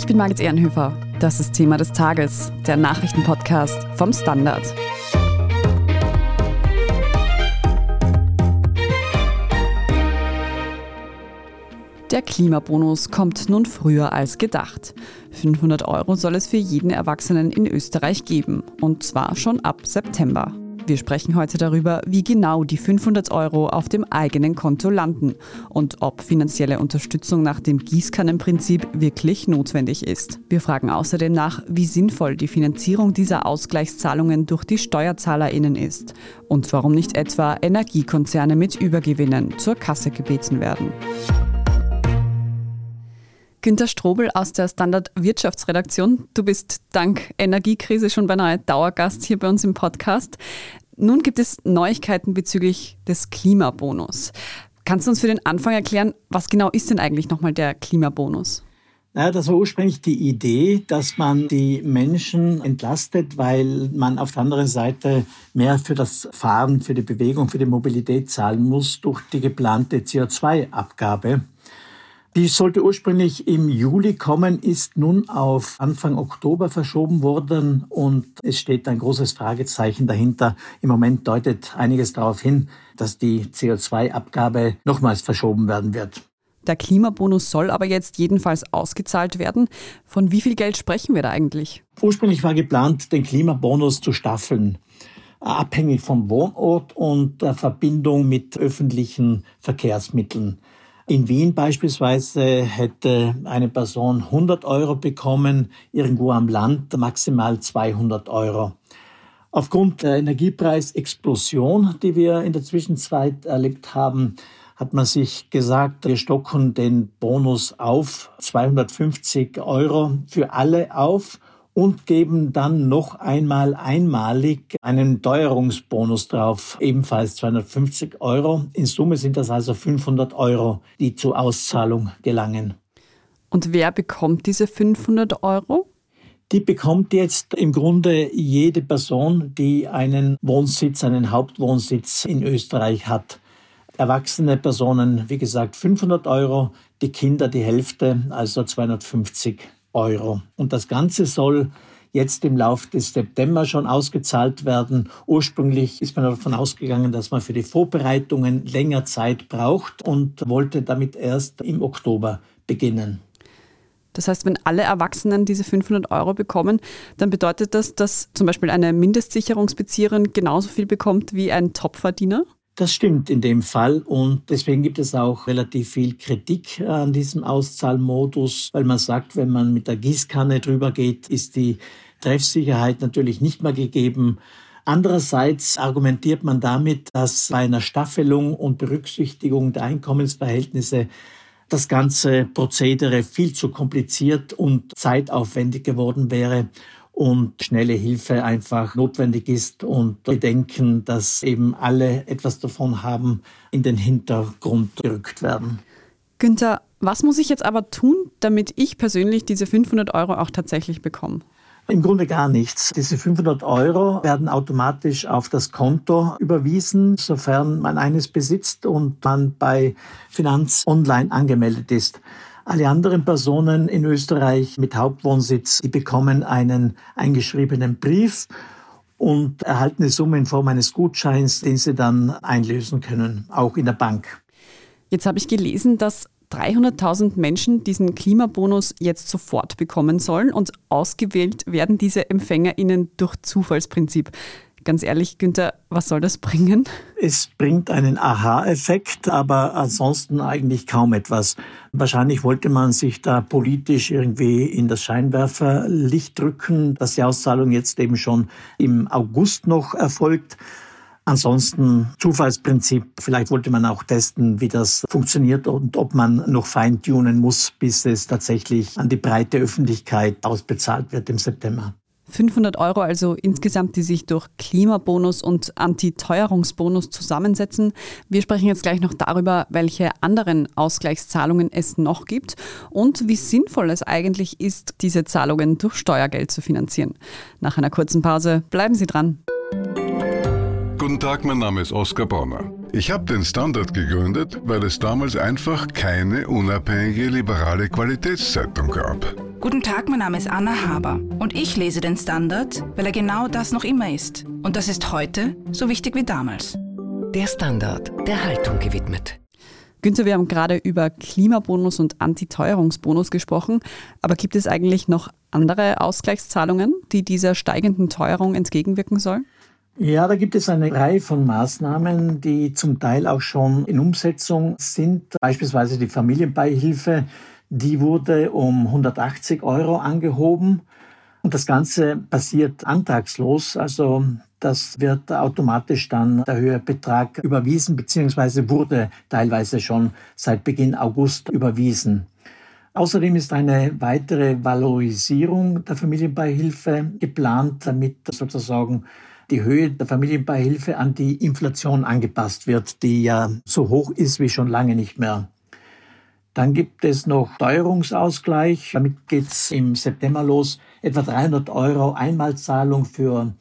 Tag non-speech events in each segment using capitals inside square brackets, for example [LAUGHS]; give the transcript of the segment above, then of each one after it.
Ich bin Margit Ehrenhöfer. Das ist Thema des Tages, der Nachrichtenpodcast vom Standard. Der Klimabonus kommt nun früher als gedacht. 500 Euro soll es für jeden Erwachsenen in Österreich geben, und zwar schon ab September. Wir sprechen heute darüber, wie genau die 500 Euro auf dem eigenen Konto landen und ob finanzielle Unterstützung nach dem Gießkannenprinzip wirklich notwendig ist. Wir fragen außerdem nach, wie sinnvoll die Finanzierung dieser Ausgleichszahlungen durch die SteuerzahlerInnen ist und warum nicht etwa Energiekonzerne mit Übergewinnen zur Kasse gebeten werden. Günter Strobel aus der Standard Wirtschaftsredaktion. Du bist dank Energiekrise schon beinahe Dauergast hier bei uns im Podcast. Nun gibt es Neuigkeiten bezüglich des Klimabonus. Kannst du uns für den Anfang erklären, was genau ist denn eigentlich nochmal der Klimabonus? Naja, das war ursprünglich die Idee, dass man die Menschen entlastet, weil man auf der anderen Seite mehr für das Fahren, für die Bewegung, für die Mobilität zahlen muss durch die geplante CO2-Abgabe. Die sollte ursprünglich im Juli kommen, ist nun auf Anfang Oktober verschoben worden und es steht ein großes Fragezeichen dahinter. Im Moment deutet einiges darauf hin, dass die CO2-Abgabe nochmals verschoben werden wird. Der Klimabonus soll aber jetzt jedenfalls ausgezahlt werden. Von wie viel Geld sprechen wir da eigentlich? Ursprünglich war geplant, den Klimabonus zu staffeln abhängig vom Wohnort und der Verbindung mit öffentlichen Verkehrsmitteln. In Wien beispielsweise hätte eine Person 100 Euro bekommen, irgendwo am Land maximal 200 Euro. Aufgrund der Energiepreisexplosion, die wir in der Zwischenzeit erlebt haben, hat man sich gesagt, wir stocken den Bonus auf 250 Euro für alle auf und geben dann noch einmal einmalig einen Teuerungsbonus drauf, ebenfalls 250 Euro. In Summe sind das also 500 Euro, die zur Auszahlung gelangen. Und wer bekommt diese 500 Euro? Die bekommt jetzt im Grunde jede Person, die einen Wohnsitz, einen Hauptwohnsitz in Österreich hat. Erwachsene Personen, wie gesagt, 500 Euro, die Kinder die Hälfte, also 250 Euro. Und das Ganze soll jetzt im Laufe des September schon ausgezahlt werden. Ursprünglich ist man davon ausgegangen, dass man für die Vorbereitungen länger Zeit braucht und wollte damit erst im Oktober beginnen. Das heißt, wenn alle Erwachsenen diese 500 Euro bekommen, dann bedeutet das, dass zum Beispiel eine Mindestsicherungsbezieherin genauso viel bekommt wie ein Topverdiener? Das stimmt in dem Fall und deswegen gibt es auch relativ viel Kritik an diesem Auszahlmodus, weil man sagt, wenn man mit der Gießkanne drüber geht, ist die Treffsicherheit natürlich nicht mehr gegeben. Andererseits argumentiert man damit, dass bei einer Staffelung und Berücksichtigung der Einkommensverhältnisse das ganze Prozedere viel zu kompliziert und zeitaufwendig geworden wäre und schnelle Hilfe einfach notwendig ist und Bedenken, dass eben alle etwas davon haben, in den Hintergrund gerückt werden. Günther, was muss ich jetzt aber tun, damit ich persönlich diese 500 Euro auch tatsächlich bekomme? Im Grunde gar nichts. Diese 500 Euro werden automatisch auf das Konto überwiesen, sofern man eines besitzt und man bei Finanz Online angemeldet ist. Alle anderen Personen in Österreich mit Hauptwohnsitz, die bekommen einen eingeschriebenen Brief und erhalten eine Summe in Form eines Gutscheins, den sie dann einlösen können, auch in der Bank. Jetzt habe ich gelesen, dass 300.000 Menschen diesen Klimabonus jetzt sofort bekommen sollen und ausgewählt werden diese EmpfängerInnen durch Zufallsprinzip. Ganz ehrlich, Günther, was soll das bringen? Es bringt einen Aha-Effekt, aber ansonsten eigentlich kaum etwas. Wahrscheinlich wollte man sich da politisch irgendwie in das Scheinwerferlicht drücken, dass die Auszahlung jetzt eben schon im August noch erfolgt. Ansonsten Zufallsprinzip. Vielleicht wollte man auch testen, wie das funktioniert und ob man noch feintunen muss, bis es tatsächlich an die breite Öffentlichkeit ausbezahlt wird im September. 500 Euro also insgesamt, die sich durch Klimabonus und Antiteuerungsbonus zusammensetzen. Wir sprechen jetzt gleich noch darüber, welche anderen Ausgleichszahlungen es noch gibt und wie sinnvoll es eigentlich ist, diese Zahlungen durch Steuergeld zu finanzieren. Nach einer kurzen Pause bleiben Sie dran. Guten Tag, mein Name ist Oskar Bonner. Ich habe den Standard gegründet, weil es damals einfach keine unabhängige liberale Qualitätszeitung gab. Guten Tag, mein Name ist Anna Haber und ich lese den Standard, weil er genau das noch immer ist. Und das ist heute so wichtig wie damals. Der Standard, der Haltung gewidmet. Günther, wir haben gerade über Klimabonus und Antiteuerungsbonus gesprochen, aber gibt es eigentlich noch andere Ausgleichszahlungen, die dieser steigenden Teuerung entgegenwirken sollen? Ja, da gibt es eine Reihe von Maßnahmen, die zum Teil auch schon in Umsetzung sind. Beispielsweise die Familienbeihilfe, die wurde um 180 Euro angehoben. Und das Ganze passiert antragslos. Also das wird automatisch dann der höhere Betrag überwiesen, beziehungsweise wurde teilweise schon seit Beginn August überwiesen. Außerdem ist eine weitere Valorisierung der Familienbeihilfe geplant, damit sozusagen die Höhe der Familienbeihilfe an die Inflation angepasst wird, die ja so hoch ist wie schon lange nicht mehr. Dann gibt es noch Teuerungsausgleich. Damit geht's im September los. Etwa 300 Euro Einmalzahlung für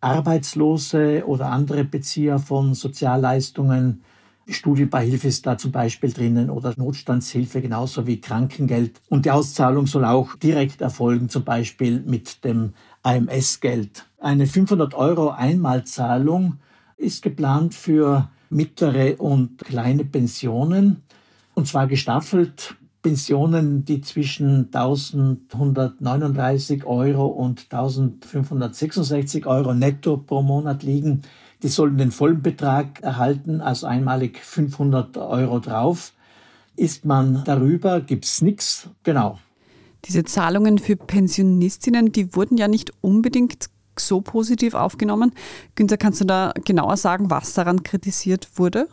Arbeitslose oder andere Bezieher von Sozialleistungen. Studienbeihilfe ist da zum Beispiel drinnen oder Notstandshilfe genauso wie Krankengeld. Und die Auszahlung soll auch direkt erfolgen, zum Beispiel mit dem AMS-Geld. Eine 500 Euro Einmalzahlung ist geplant für mittlere und kleine Pensionen. Und zwar gestaffelt Pensionen, die zwischen 1139 Euro und 1566 Euro netto pro Monat liegen, die sollen den vollen Betrag erhalten, also einmalig 500 Euro drauf. Ist man darüber, gibt's nichts. Genau. Diese Zahlungen für Pensionistinnen, die wurden ja nicht unbedingt so positiv aufgenommen. Günther, kannst du da genauer sagen, was daran kritisiert wurde?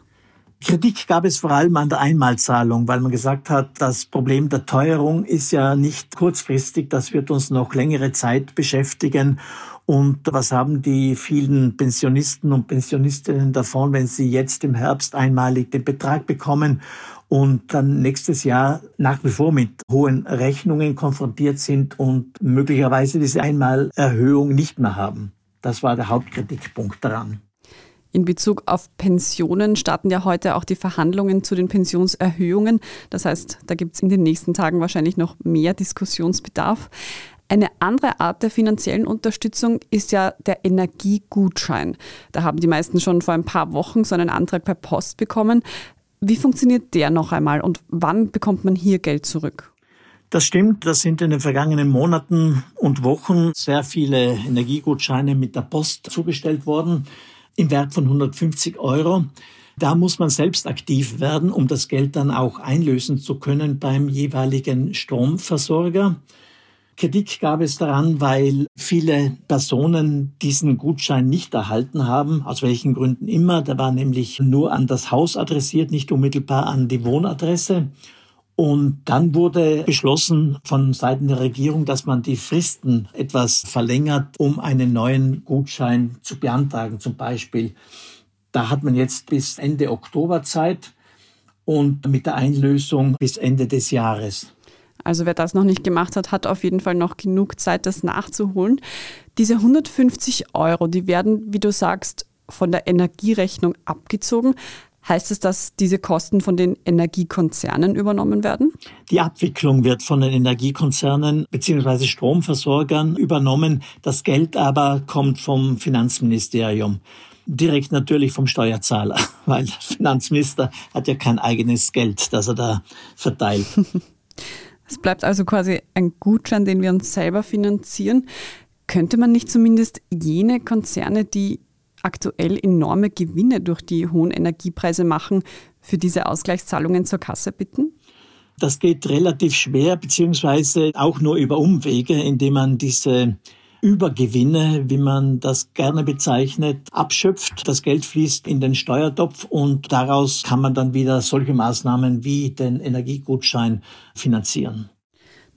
Kritik gab es vor allem an der Einmalzahlung, weil man gesagt hat, das Problem der Teuerung ist ja nicht kurzfristig, das wird uns noch längere Zeit beschäftigen. Und was haben die vielen Pensionisten und Pensionistinnen davon, wenn sie jetzt im Herbst einmalig den Betrag bekommen und dann nächstes Jahr nach wie vor mit hohen Rechnungen konfrontiert sind und möglicherweise diese Einmalerhöhung nicht mehr haben? Das war der Hauptkritikpunkt daran. In Bezug auf Pensionen starten ja heute auch die Verhandlungen zu den Pensionserhöhungen. Das heißt, da gibt es in den nächsten Tagen wahrscheinlich noch mehr Diskussionsbedarf. Eine andere Art der finanziellen Unterstützung ist ja der Energiegutschein. Da haben die meisten schon vor ein paar Wochen so einen Antrag per Post bekommen. Wie funktioniert der noch einmal und wann bekommt man hier Geld zurück? Das stimmt, das sind in den vergangenen Monaten und Wochen sehr viele Energiegutscheine mit der Post zugestellt worden im Wert von 150 Euro. Da muss man selbst aktiv werden, um das Geld dann auch einlösen zu können beim jeweiligen Stromversorger. Kritik gab es daran, weil viele Personen diesen Gutschein nicht erhalten haben, aus welchen Gründen immer. Der war nämlich nur an das Haus adressiert, nicht unmittelbar an die Wohnadresse. Und dann wurde beschlossen von Seiten der Regierung, dass man die Fristen etwas verlängert, um einen neuen Gutschein zu beantragen zum Beispiel. Da hat man jetzt bis Ende Oktober Zeit und mit der Einlösung bis Ende des Jahres. Also wer das noch nicht gemacht hat, hat auf jeden Fall noch genug Zeit, das nachzuholen. Diese 150 Euro, die werden, wie du sagst, von der Energierechnung abgezogen. Heißt es, dass diese Kosten von den Energiekonzernen übernommen werden? Die Abwicklung wird von den Energiekonzernen bzw. Stromversorgern übernommen. Das Geld aber kommt vom Finanzministerium. Direkt natürlich vom Steuerzahler, [LAUGHS] weil der Finanzminister hat ja kein eigenes Geld, das er da verteilt. [LAUGHS] Es bleibt also quasi ein Gutschein, den wir uns selber finanzieren. Könnte man nicht zumindest jene Konzerne, die aktuell enorme Gewinne durch die hohen Energiepreise machen, für diese Ausgleichszahlungen zur Kasse bitten? Das geht relativ schwer, beziehungsweise auch nur über Umwege, indem man diese Übergewinne, wie man das gerne bezeichnet, abschöpft. Das Geld fließt in den Steuertopf und daraus kann man dann wieder solche Maßnahmen wie den Energiegutschein finanzieren.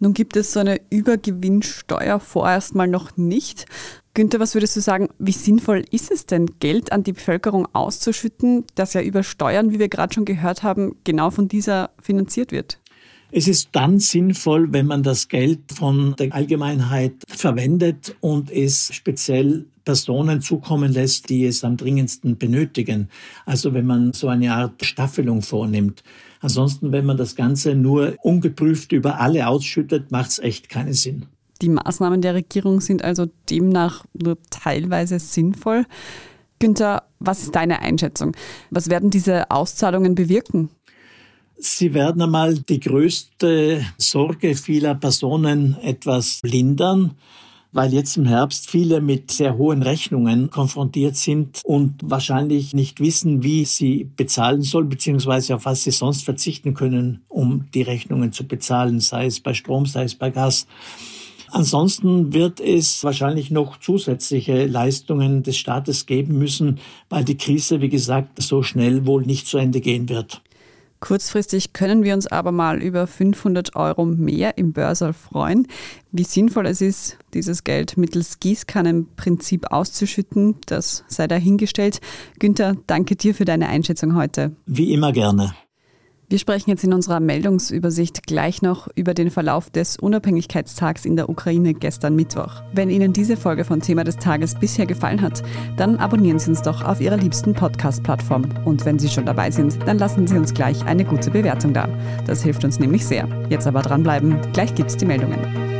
Nun gibt es so eine Übergewinnsteuer vorerst mal noch nicht. Günther, was würdest du sagen, wie sinnvoll ist es denn, Geld an die Bevölkerung auszuschütten, das ja über Steuern, wie wir gerade schon gehört haben, genau von dieser finanziert wird? Es ist dann sinnvoll, wenn man das Geld von der Allgemeinheit verwendet und es speziell Personen zukommen lässt, die es am dringendsten benötigen. Also wenn man so eine Art Staffelung vornimmt. Ansonsten, wenn man das Ganze nur ungeprüft über alle ausschüttet, macht es echt keinen Sinn. Die Maßnahmen der Regierung sind also demnach nur teilweise sinnvoll. Günther, was ist deine Einschätzung? Was werden diese Auszahlungen bewirken? Sie werden einmal die größte Sorge vieler Personen etwas lindern weil jetzt im Herbst viele mit sehr hohen Rechnungen konfrontiert sind und wahrscheinlich nicht wissen, wie sie bezahlen sollen, beziehungsweise auf was sie sonst verzichten können, um die Rechnungen zu bezahlen, sei es bei Strom, sei es bei Gas. Ansonsten wird es wahrscheinlich noch zusätzliche Leistungen des Staates geben müssen, weil die Krise, wie gesagt, so schnell wohl nicht zu Ende gehen wird. Kurzfristig können wir uns aber mal über 500 Euro mehr im Börsal freuen. Wie sinnvoll es ist, dieses Geld mittels Gießkannenprinzip auszuschütten, das sei dahingestellt. Günther, danke dir für deine Einschätzung heute. Wie immer gerne. Wir sprechen jetzt in unserer Meldungsübersicht gleich noch über den Verlauf des Unabhängigkeitstags in der Ukraine gestern Mittwoch. Wenn Ihnen diese Folge von Thema des Tages bisher gefallen hat, dann abonnieren Sie uns doch auf Ihrer liebsten Podcast-Plattform. Und wenn Sie schon dabei sind, dann lassen Sie uns gleich eine gute Bewertung da. Das hilft uns nämlich sehr. Jetzt aber dranbleiben, gleich gibt's die Meldungen.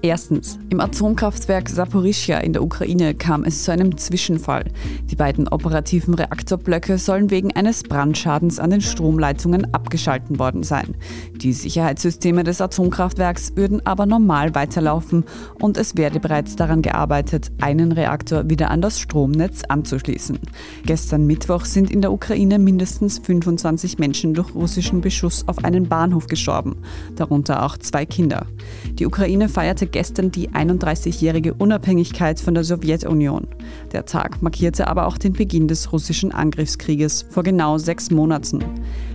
Erstens, im Atomkraftwerk Saporischia in der Ukraine kam es zu einem Zwischenfall. Die beiden operativen Reaktorblöcke sollen wegen eines Brandschadens an den Stromleitungen abgeschalten worden sein. Die Sicherheitssysteme des Atomkraftwerks würden aber normal weiterlaufen und es werde bereits daran gearbeitet, einen Reaktor wieder an das Stromnetz anzuschließen. Gestern Mittwoch sind in der Ukraine mindestens 25 Menschen durch russischen Beschuss auf einen Bahnhof gestorben, darunter auch zwei Kinder. Die Ukraine feierte gestern die 31-jährige Unabhängigkeit von der Sowjetunion. Der Tag markierte aber auch den Beginn des russischen Angriffskrieges vor genau sechs Monaten.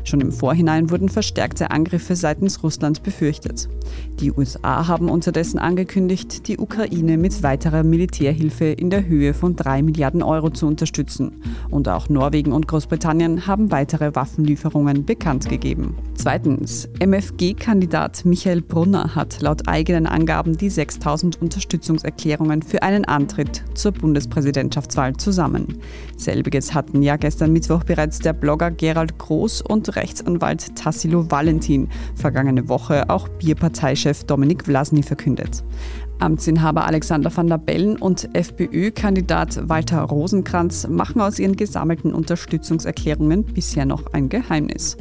Schon im Vorhinein wurden verstärkte Angriffe seitens Russlands befürchtet. Die USA haben unterdessen angekündigt, die Ukraine mit weiterer Militärhilfe in der Höhe von 3 Milliarden Euro zu unterstützen. Und auch Norwegen und Großbritannien haben weitere Waffenlieferungen bekannt gegeben. Zweitens, MFG-Kandidat Michael Brunner hat laut eigenen Angaben die 6000 Unterstützungserklärungen für einen Antritt zur Bundespräsidentschaftswahl zusammen. Selbiges hatten ja gestern Mittwoch bereits der Blogger Gerald Groß und Rechtsanwalt Tassilo Valentin, vergangene Woche auch Bierparteichef Dominik Vlasny verkündet. Amtsinhaber Alexander van der Bellen und FPÖ-Kandidat Walter Rosenkranz machen aus ihren gesammelten Unterstützungserklärungen bisher noch ein Geheimnis.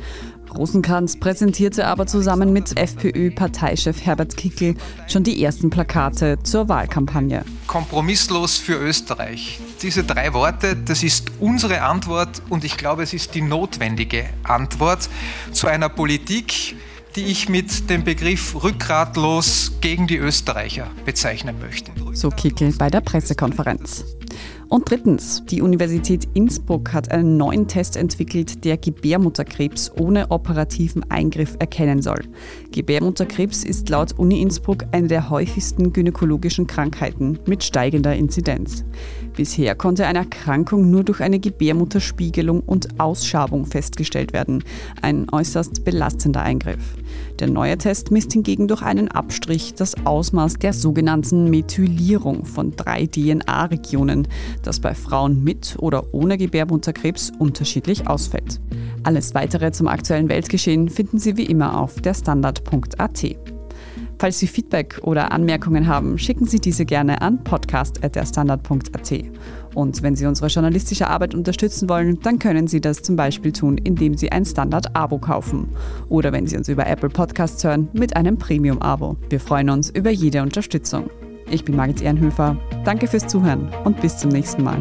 Rosenkranz präsentierte aber zusammen mit FPÖ-Parteichef Herbert Kickel schon die ersten Plakate zur Wahlkampagne. Kompromisslos für Österreich. Diese drei Worte, das ist unsere Antwort und ich glaube, es ist die notwendige Antwort zu einer Politik, die ich mit dem Begriff rückgratlos gegen die Österreicher bezeichnen möchte. So Kickel bei der Pressekonferenz. Und drittens, die Universität Innsbruck hat einen neuen Test entwickelt, der Gebärmutterkrebs ohne operativen Eingriff erkennen soll. Gebärmutterkrebs ist laut Uni Innsbruck eine der häufigsten gynäkologischen Krankheiten mit steigender Inzidenz. Bisher konnte eine Erkrankung nur durch eine Gebärmutterspiegelung und Ausschabung festgestellt werden, ein äußerst belastender Eingriff. Der neue Test misst hingegen durch einen Abstrich das Ausmaß der sogenannten Methylierung von drei DNA-Regionen, das bei Frauen mit oder ohne Gebärmutterkrebs unterschiedlich ausfällt. Alles weitere zum aktuellen Weltgeschehen finden Sie wie immer auf der Standard.at. Falls Sie Feedback oder Anmerkungen haben, schicken Sie diese gerne an podcast.derstandard.at. Und wenn Sie unsere journalistische Arbeit unterstützen wollen, dann können Sie das zum Beispiel tun, indem Sie ein Standard-Abo kaufen. Oder wenn Sie uns über Apple Podcasts hören, mit einem Premium-Abo. Wir freuen uns über jede Unterstützung. Ich bin Margit Ehrenhöfer. Danke fürs Zuhören und bis zum nächsten Mal.